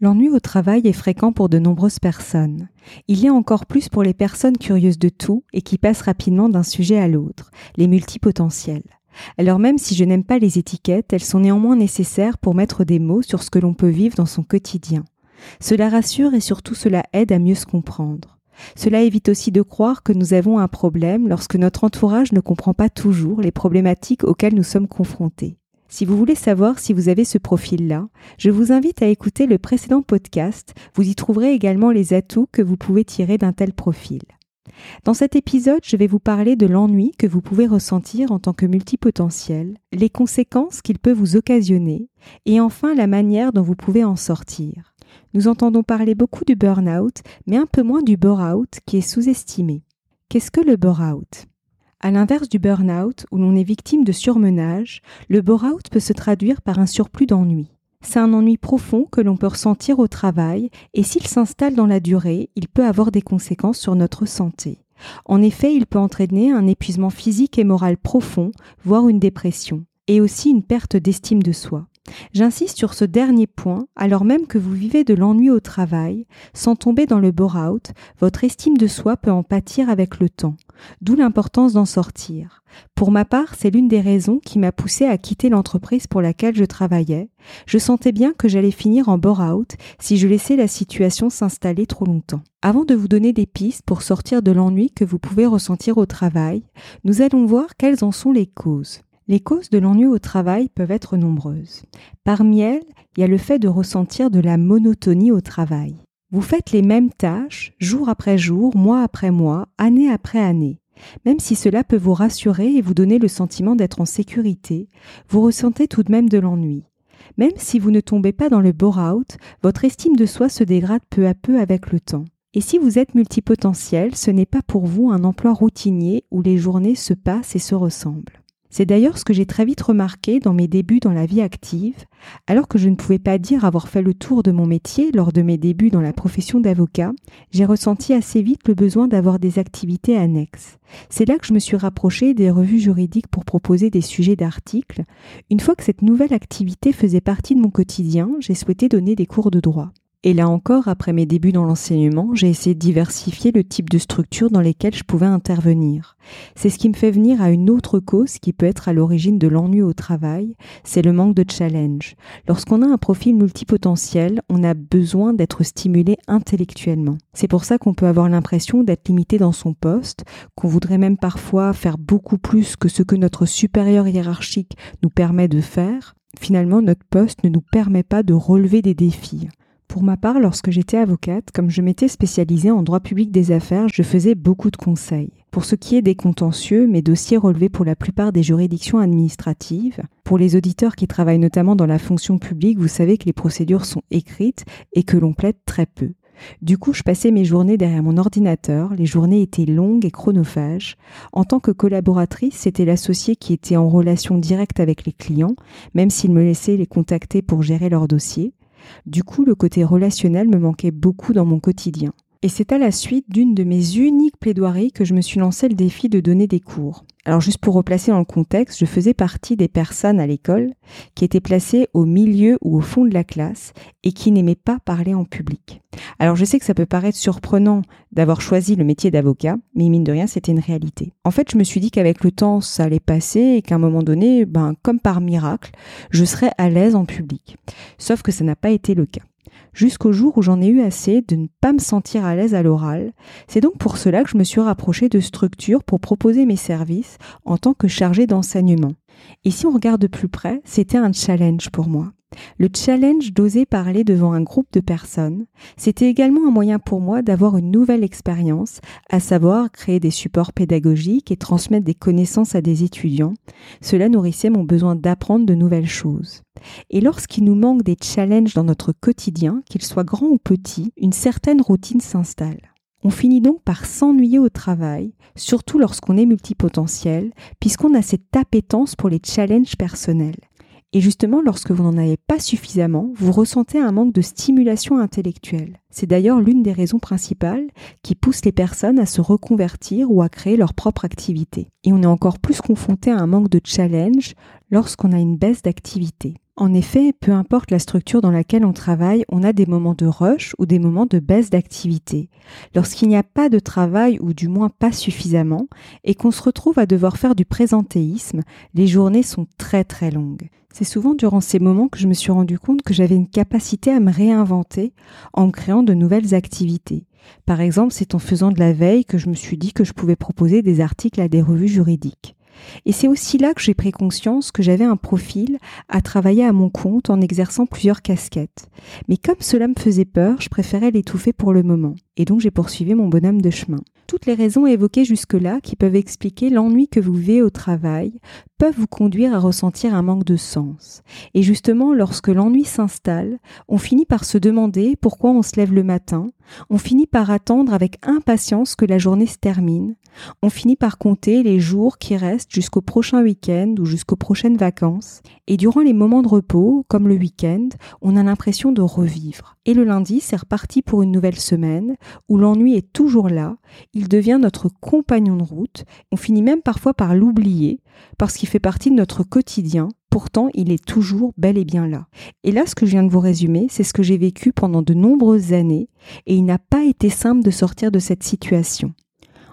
L'ennui au travail est fréquent pour de nombreuses personnes. Il a encore plus pour les personnes curieuses de tout et qui passent rapidement d'un sujet à l'autre, les multipotentiels. Alors même si je n'aime pas les étiquettes, elles sont néanmoins nécessaires pour mettre des mots sur ce que l'on peut vivre dans son quotidien. Cela rassure et surtout cela aide à mieux se comprendre. Cela évite aussi de croire que nous avons un problème lorsque notre entourage ne comprend pas toujours les problématiques auxquelles nous sommes confrontés. Si vous voulez savoir si vous avez ce profil-là, je vous invite à écouter le précédent podcast. Vous y trouverez également les atouts que vous pouvez tirer d'un tel profil. Dans cet épisode, je vais vous parler de l'ennui que vous pouvez ressentir en tant que multipotentiel, les conséquences qu'il peut vous occasionner, et enfin la manière dont vous pouvez en sortir. Nous entendons parler beaucoup du burn-out, mais un peu moins du bore-out qui est sous-estimé. Qu'est-ce que le bore-out? À l'inverse du burn-out, où l'on est victime de surmenage, le bore-out peut se traduire par un surplus d'ennui. C'est un ennui profond que l'on peut ressentir au travail et s'il s'installe dans la durée, il peut avoir des conséquences sur notre santé. En effet, il peut entraîner un épuisement physique et moral profond, voire une dépression, et aussi une perte d'estime de soi. J'insiste sur ce dernier point, alors même que vous vivez de l'ennui au travail, sans tomber dans le bore-out, votre estime de soi peut en pâtir avec le temps, d'où l'importance d'en sortir. Pour ma part, c'est l'une des raisons qui m'a poussé à quitter l'entreprise pour laquelle je travaillais. Je sentais bien que j'allais finir en bore-out si je laissais la situation s'installer trop longtemps. Avant de vous donner des pistes pour sortir de l'ennui que vous pouvez ressentir au travail, nous allons voir quelles en sont les causes. Les causes de l'ennui au travail peuvent être nombreuses. Parmi elles, il y a le fait de ressentir de la monotonie au travail. Vous faites les mêmes tâches jour après jour, mois après mois, année après année. Même si cela peut vous rassurer et vous donner le sentiment d'être en sécurité, vous ressentez tout de même de l'ennui. Même si vous ne tombez pas dans le bore-out, votre estime de soi se dégrade peu à peu avec le temps. Et si vous êtes multipotentiel, ce n'est pas pour vous un emploi routinier où les journées se passent et se ressemblent. C'est d'ailleurs ce que j'ai très vite remarqué dans mes débuts dans la vie active, alors que je ne pouvais pas dire avoir fait le tour de mon métier lors de mes débuts dans la profession d'avocat, j'ai ressenti assez vite le besoin d'avoir des activités annexes. C'est là que je me suis rapprochée des revues juridiques pour proposer des sujets d'articles. Une fois que cette nouvelle activité faisait partie de mon quotidien, j'ai souhaité donner des cours de droit. Et là encore, après mes débuts dans l'enseignement, j'ai essayé de diversifier le type de structure dans lesquelles je pouvais intervenir. C'est ce qui me fait venir à une autre cause qui peut être à l'origine de l'ennui au travail, c'est le manque de challenge. Lorsqu'on a un profil multipotentiel, on a besoin d'être stimulé intellectuellement. C'est pour ça qu'on peut avoir l'impression d'être limité dans son poste, qu'on voudrait même parfois faire beaucoup plus que ce que notre supérieur hiérarchique nous permet de faire. Finalement, notre poste ne nous permet pas de relever des défis. Pour ma part, lorsque j'étais avocate, comme je m'étais spécialisée en droit public des affaires, je faisais beaucoup de conseils. Pour ce qui est des contentieux, mes dossiers relevaient pour la plupart des juridictions administratives. Pour les auditeurs qui travaillent notamment dans la fonction publique, vous savez que les procédures sont écrites et que l'on plaide très peu. Du coup, je passais mes journées derrière mon ordinateur, les journées étaient longues et chronophages. En tant que collaboratrice, c'était l'associé qui était en relation directe avec les clients, même s'il me laissait les contacter pour gérer leurs dossiers. Du coup, le côté relationnel me manquait beaucoup dans mon quotidien. Et c'est à la suite d'une de mes uniques plaidoiries que je me suis lancé le défi de donner des cours. Alors juste pour replacer dans le contexte, je faisais partie des personnes à l'école qui étaient placées au milieu ou au fond de la classe et qui n'aimaient pas parler en public. Alors je sais que ça peut paraître surprenant d'avoir choisi le métier d'avocat, mais mine de rien, c'était une réalité. En fait, je me suis dit qu'avec le temps, ça allait passer et qu'à un moment donné, ben, comme par miracle, je serais à l'aise en public. Sauf que ça n'a pas été le cas. Jusqu'au jour où j'en ai eu assez de ne pas me sentir à l'aise à l'oral. C'est donc pour cela que je me suis rapprochée de structures pour proposer mes services en tant que chargée d'enseignement. Et si on regarde de plus près, c'était un challenge pour moi. Le challenge d'oser parler devant un groupe de personnes, c'était également un moyen pour moi d'avoir une nouvelle expérience, à savoir créer des supports pédagogiques et transmettre des connaissances à des étudiants. Cela nourrissait mon besoin d'apprendre de nouvelles choses. Et lorsqu'il nous manque des challenges dans notre quotidien, qu'ils soient grands ou petits, une certaine routine s'installe. On finit donc par s'ennuyer au travail, surtout lorsqu'on est multipotentiel, puisqu'on a cette appétence pour les challenges personnels. Et justement, lorsque vous n'en avez pas suffisamment, vous ressentez un manque de stimulation intellectuelle. C'est d'ailleurs l'une des raisons principales qui poussent les personnes à se reconvertir ou à créer leur propre activité. Et on est encore plus confronté à un manque de challenge lorsqu'on a une baisse d'activité. En effet, peu importe la structure dans laquelle on travaille, on a des moments de rush ou des moments de baisse d'activité. Lorsqu'il n'y a pas de travail ou du moins pas suffisamment et qu'on se retrouve à devoir faire du présentéisme, les journées sont très très longues. C'est souvent durant ces moments que je me suis rendu compte que j'avais une capacité à me réinventer en créant de nouvelles activités. Par exemple, c'est en faisant de la veille que je me suis dit que je pouvais proposer des articles à des revues juridiques. Et c'est aussi là que j'ai pris conscience que j'avais un profil à travailler à mon compte en exerçant plusieurs casquettes. Mais comme cela me faisait peur, je préférais l'étouffer pour le moment. Et donc j'ai poursuivi mon bonhomme de chemin. Toutes les raisons évoquées jusque-là, qui peuvent expliquer l'ennui que vous vivez au travail, peuvent vous conduire à ressentir un manque de sens. Et justement, lorsque l'ennui s'installe, on finit par se demander pourquoi on se lève le matin, on finit par attendre avec impatience que la journée se termine, on finit par compter les jours qui restent jusqu'au prochain week-end ou jusqu'aux prochaines vacances. Et durant les moments de repos, comme le week-end, on a l'impression de revivre. Et le lundi, c'est reparti pour une nouvelle semaine où l'ennui est toujours là. Il devient notre compagnon de route. On finit même parfois par l'oublier parce qu'il fait partie de notre quotidien. Pourtant, il est toujours bel et bien là. Et là, ce que je viens de vous résumer, c'est ce que j'ai vécu pendant de nombreuses années et il n'a pas été simple de sortir de cette situation.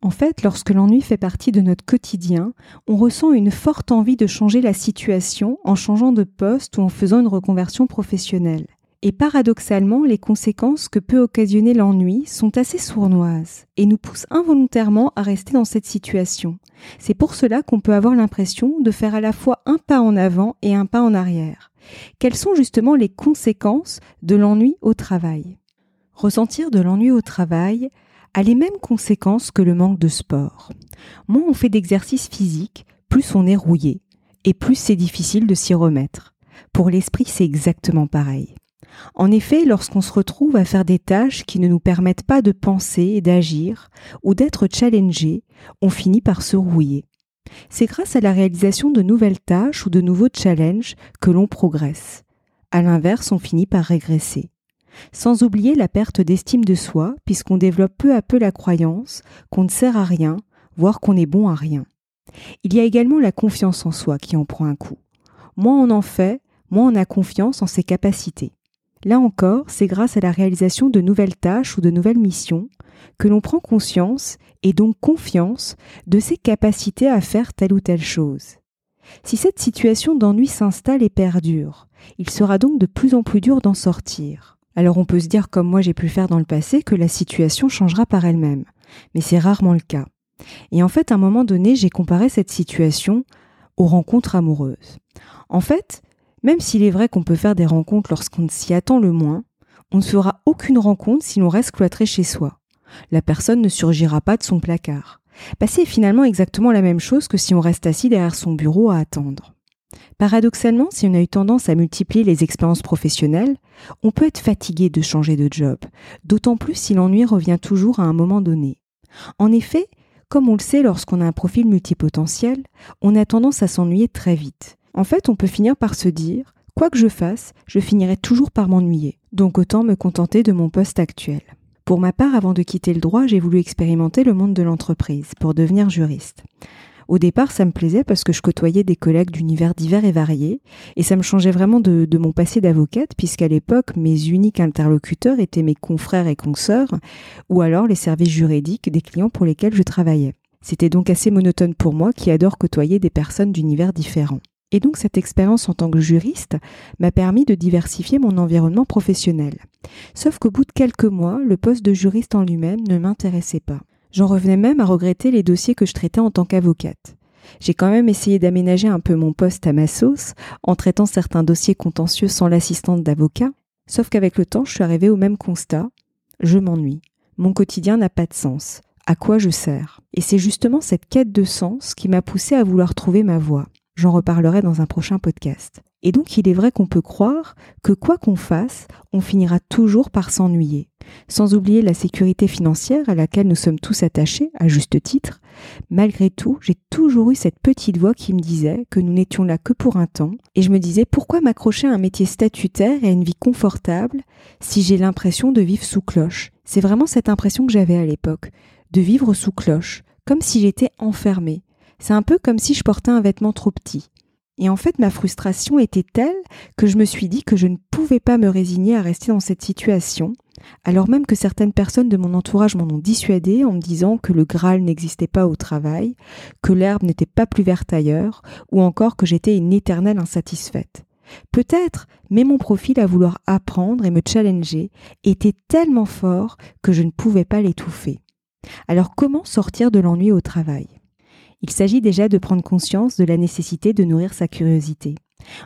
En fait, lorsque l'ennui fait partie de notre quotidien, on ressent une forte envie de changer la situation en changeant de poste ou en faisant une reconversion professionnelle. Et paradoxalement, les conséquences que peut occasionner l'ennui sont assez sournoises et nous poussent involontairement à rester dans cette situation. C'est pour cela qu'on peut avoir l'impression de faire à la fois un pas en avant et un pas en arrière. Quelles sont justement les conséquences de l'ennui au travail? Ressentir de l'ennui au travail, a les mêmes conséquences que le manque de sport. Moins on fait d'exercice physique, plus on est rouillé, et plus c'est difficile de s'y remettre. Pour l'esprit, c'est exactement pareil. En effet, lorsqu'on se retrouve à faire des tâches qui ne nous permettent pas de penser et d'agir, ou d'être challengé, on finit par se rouiller. C'est grâce à la réalisation de nouvelles tâches ou de nouveaux challenges que l'on progresse. À l'inverse, on finit par régresser sans oublier la perte d'estime de soi, puisqu'on développe peu à peu la croyance qu'on ne sert à rien, voire qu'on est bon à rien. Il y a également la confiance en soi qui en prend un coup. Moins on en fait, moins on a confiance en ses capacités. Là encore, c'est grâce à la réalisation de nouvelles tâches ou de nouvelles missions que l'on prend conscience et donc confiance de ses capacités à faire telle ou telle chose. Si cette situation d'ennui s'installe et perdure, il sera donc de plus en plus dur d'en sortir. Alors on peut se dire, comme moi j'ai pu faire dans le passé, que la situation changera par elle-même. Mais c'est rarement le cas. Et en fait, à un moment donné, j'ai comparé cette situation aux rencontres amoureuses. En fait, même s'il est vrai qu'on peut faire des rencontres lorsqu'on s'y attend le moins, on ne fera aucune rencontre si l'on reste cloîtré chez soi. La personne ne surgira pas de son placard. Bah, c'est finalement exactement la même chose que si on reste assis derrière son bureau à attendre. Paradoxalement, si on a eu tendance à multiplier les expériences professionnelles, on peut être fatigué de changer de job, d'autant plus si l'ennui revient toujours à un moment donné. En effet, comme on le sait lorsqu'on a un profil multipotentiel, on a tendance à s'ennuyer très vite. En fait, on peut finir par se dire, quoi que je fasse, je finirai toujours par m'ennuyer, donc autant me contenter de mon poste actuel. Pour ma part, avant de quitter le droit, j'ai voulu expérimenter le monde de l'entreprise pour devenir juriste. Au départ, ça me plaisait parce que je côtoyais des collègues d'univers divers et variés, et ça me changeait vraiment de, mon passé d'avocate, puisqu'à l'époque, mes uniques interlocuteurs étaient mes confrères et consoeurs, ou alors les services juridiques des clients pour lesquels je travaillais. C'était donc assez monotone pour moi qui adore côtoyer des personnes d'univers différents. Et donc cette expérience en tant que juriste m'a permis de diversifier mon environnement professionnel. Sauf qu'au bout de quelques mois, le poste de juriste en lui-même ne m'intéressait pas. J'en revenais même à regretter les dossiers que je traitais en tant qu'avocate. J'ai quand même essayé d'aménager un peu mon poste à ma sauce en traitant certains dossiers contentieux sans l'assistante d'avocat, sauf qu'avec le temps, je suis arrivée au même constat. Je m'ennuie. Mon quotidien n'a pas de sens. À quoi je sers? Et c'est justement cette quête de sens qui m'a poussée à vouloir trouver ma voie. J'en reparlerai dans un prochain podcast. Et donc il est vrai qu'on peut croire que quoi qu'on fasse, on finira toujours par s'ennuyer. Sans oublier la sécurité financière à laquelle nous sommes tous attachés, à juste titre, malgré tout, j'ai toujours eu cette petite voix qui me disait que nous n'étions là que pour un temps, et je me disais pourquoi m'accrocher à un métier statutaire et à une vie confortable si j'ai l'impression de vivre sous cloche? C'est vraiment cette impression que j'avais à l'époque, de vivre sous cloche, comme si j'étais enfermée. C'est un peu comme si je portais un vêtement trop petit. Et en fait, ma frustration était telle que je me suis dit que je ne pouvais pas me résigner à rester dans cette situation, alors même que certaines personnes de mon entourage m'en ont dissuadé en me disant que le Graal n'existait pas au travail, que l'herbe n'était pas plus verte ailleurs, ou encore que j'étais une éternelle insatisfaite. Peut-être, mais mon profil à vouloir apprendre et me challenger était tellement fort que je ne pouvais pas l'étouffer. Alors comment sortir de l'ennui au travail? Il s'agit déjà de prendre conscience de la nécessité de nourrir sa curiosité.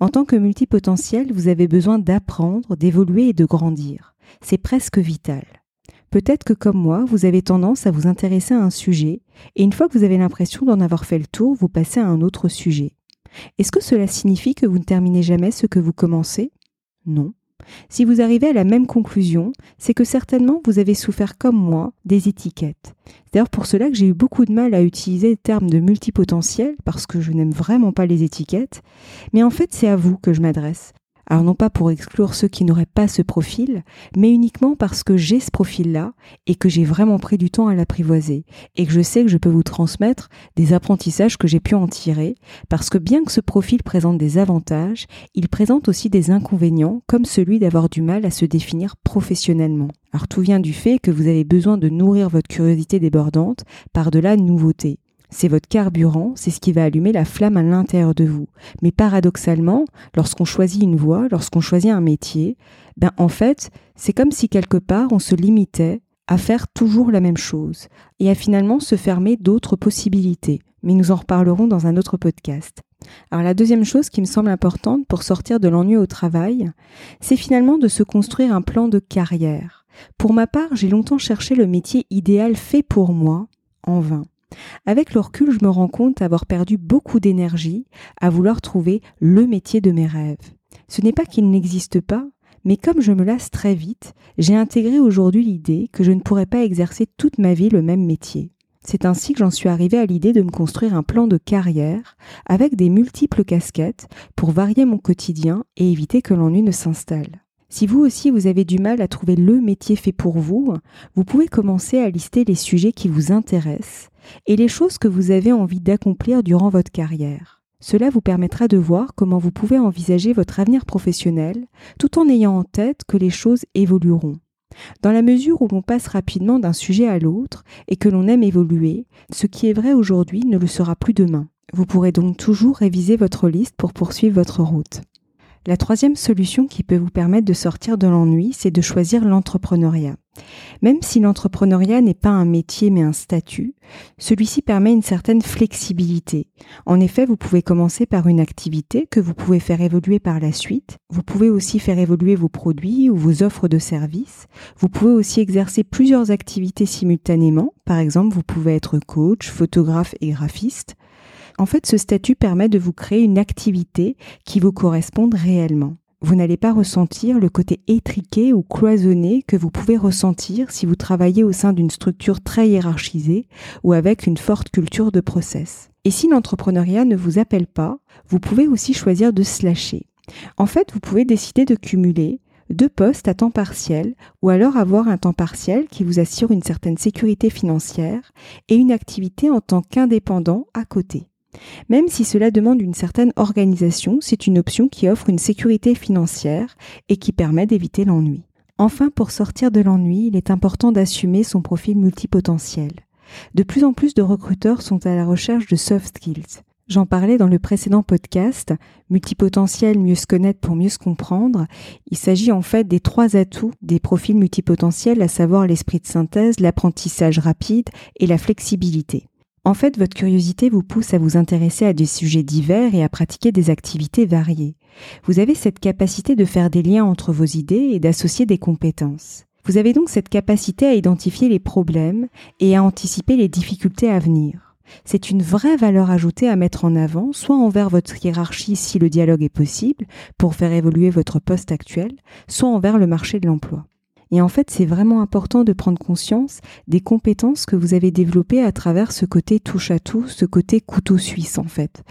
En tant que multipotentiel, vous avez besoin d'apprendre, d'évoluer et de grandir. C'est presque vital. Peut-être que comme moi, vous avez tendance à vous intéresser à un sujet, et une fois que vous avez l'impression d'en avoir fait le tour, vous passez à un autre sujet. Est-ce que cela signifie que vous ne terminez jamais ce que vous commencez? Non. Si vous arrivez à la même conclusion, c'est que certainement vous avez souffert comme moi des étiquettes. C'est d'ailleurs pour cela que j'ai eu beaucoup de mal à utiliser le terme de multipotentiel, parce que je n'aime vraiment pas les étiquettes, mais en fait c'est à vous que je m'adresse. Alors non pas pour exclure ceux qui n'auraient pas ce profil, mais uniquement parce que j'ai ce profil-là et que j'ai vraiment pris du temps à l'apprivoiser et que je sais que je peux vous transmettre des apprentissages que j'ai pu en tirer parce que bien que ce profil présente des avantages, il présente aussi des inconvénients comme celui d'avoir du mal à se définir professionnellement. Alors tout vient du fait que vous avez besoin de nourrir votre curiosité débordante par de la nouveauté. C'est votre carburant, c'est ce qui va allumer la flamme à l'intérieur de vous. Mais paradoxalement, lorsqu'on choisit une voie, lorsqu'on choisit un métier, ben en fait, c'est comme si quelque part on se limitait à faire toujours la même chose et à finalement se fermer d'autres possibilités. Mais nous en reparlerons dans un autre podcast. Alors la deuxième chose qui me semble importante pour sortir de l'ennui au travail, c'est finalement de se construire un plan de carrière. Pour ma part, j'ai longtemps cherché le métier idéal fait pour moi, en vain. Avec le recul, je me rends compte avoir perdu beaucoup d'énergie à vouloir trouver le métier de mes rêves. Ce n'est pas qu'il n'existe pas, mais comme je me lasse très vite, j'ai intégré aujourd'hui l'idée que je ne pourrais pas exercer toute ma vie le même métier. C'est ainsi que j'en suis arrivé à l'idée de me construire un plan de carrière avec des multiples casquettes pour varier mon quotidien et éviter que l'ennui ne s'installe. Si vous aussi vous avez du mal à trouver le métier fait pour vous, vous pouvez commencer à lister les sujets qui vous intéressent et les choses que vous avez envie d'accomplir durant votre carrière. Cela vous permettra de voir comment vous pouvez envisager votre avenir professionnel tout en ayant en tête que les choses évolueront. Dans la mesure où l'on passe rapidement d'un sujet à l'autre et que l'on aime évoluer, ce qui est vrai aujourd'hui ne le sera plus demain. Vous pourrez donc toujours réviser votre liste pour poursuivre votre route. La troisième solution qui peut vous permettre de sortir de l'ennui, c'est de choisir l'entrepreneuriat. Même si l'entrepreneuriat n'est pas un métier mais un statut, celui-ci permet une certaine flexibilité. En effet, vous pouvez commencer par une activité que vous pouvez faire évoluer par la suite. Vous pouvez aussi faire évoluer vos produits ou vos offres de services. Vous pouvez aussi exercer plusieurs activités simultanément. Par exemple, vous pouvez être coach, photographe et graphiste. En fait, ce statut permet de vous créer une activité qui vous corresponde réellement. Vous n'allez pas ressentir le côté étriqué ou cloisonné que vous pouvez ressentir si vous travaillez au sein d'une structure très hiérarchisée ou avec une forte culture de process. Et si l'entrepreneuriat ne vous appelle pas, vous pouvez aussi choisir de slasher. En fait, vous pouvez décider de cumuler deux postes à temps partiel ou alors avoir un temps partiel qui vous assure une certaine sécurité financière et une activité en tant qu'indépendant à côté. Même si cela demande une certaine organisation, c'est une option qui offre une sécurité financière et qui permet d'éviter l'ennui. Enfin, pour sortir de l'ennui, il est important d'assumer son profil multipotentiel. De plus en plus de recruteurs sont à la recherche de soft skills. J'en parlais dans le précédent podcast, multipotentiel, mieux se connaître pour mieux se comprendre. Il s'agit en fait des trois atouts des profils multipotentiels, à savoir l'esprit de synthèse, l'apprentissage rapide et la flexibilité. En fait, votre curiosité vous pousse à vous intéresser à des sujets divers et à pratiquer des activités variées. Vous avez cette capacité de faire des liens entre vos idées et d'associer des compétences. Vous avez donc cette capacité à identifier les problèmes et à anticiper les difficultés à venir. C'est une vraie valeur ajoutée à mettre en avant, soit envers votre hiérarchie si le dialogue est possible, pour faire évoluer votre poste actuel, soit envers le marché de l'emploi. Et en fait, c'est vraiment important de prendre conscience des compétences que vous avez développées à travers ce côté touche à tout, ce côté couteau suisse en fait.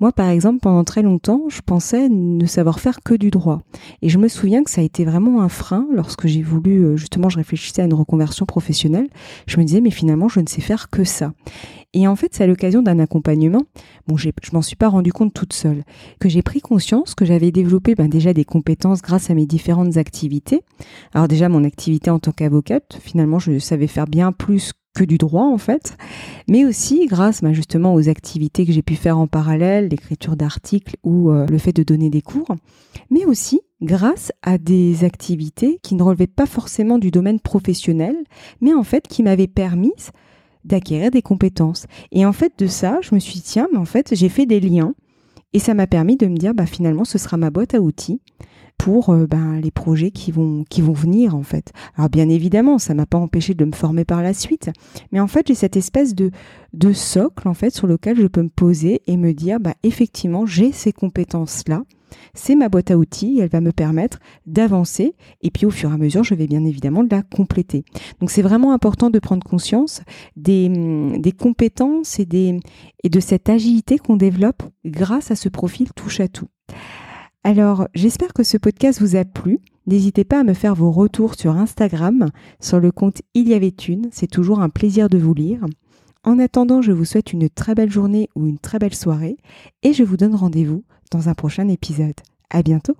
Moi, par exemple, pendant très longtemps, je pensais ne savoir faire que du droit. Et je me souviens que ça a été vraiment un frein lorsque j'ai voulu, euh, justement, je réfléchissais à une reconversion professionnelle. Je me disais, mais finalement, je ne sais faire que ça. Et en fait, c'est à l'occasion d'un accompagnement, bon, je m'en suis pas rendu compte toute seule, que j'ai pris conscience que j'avais développé ben, déjà des compétences grâce à mes différentes activités. Alors déjà, mon activité en tant qu'avocate, finalement, je savais faire bien plus que du droit en fait, mais aussi grâce ben, justement aux activités que j'ai pu faire en parallèle, l'écriture d'articles ou euh, le fait de donner des cours, mais aussi grâce à des activités qui ne relevaient pas forcément du domaine professionnel, mais en fait qui m'avaient permis d'acquérir des compétences. Et en fait, de ça, je me suis dit, tiens, mais en fait, j'ai fait des liens. Et ça m'a permis de me dire, bah, finalement, ce sera ma boîte à outils pour euh, ben, les projets qui vont, qui vont venir, en fait. Alors, bien évidemment, ça m'a pas empêché de me former par la suite. Mais en fait, j'ai cette espèce de, de socle, en fait, sur lequel je peux me poser et me dire, bah, effectivement, j'ai ces compétences-là c'est ma boîte à outils, elle va me permettre d'avancer et puis au fur et à mesure, je vais bien évidemment la compléter. Donc c'est vraiment important de prendre conscience des, hum, compétences et de cette agilité qu'on développe grâce à ce profil touche à tout. Alors, j'espère que ce podcast vous a plu. N'hésitez pas à me faire vos retours sur Instagram, sur le compte Il y avait une. C'est toujours un plaisir de vous lire. En attendant, je vous souhaite une très belle journée ou une très belle soirée et je vous donne rendez-vous dans un prochain épisode. À bientôt!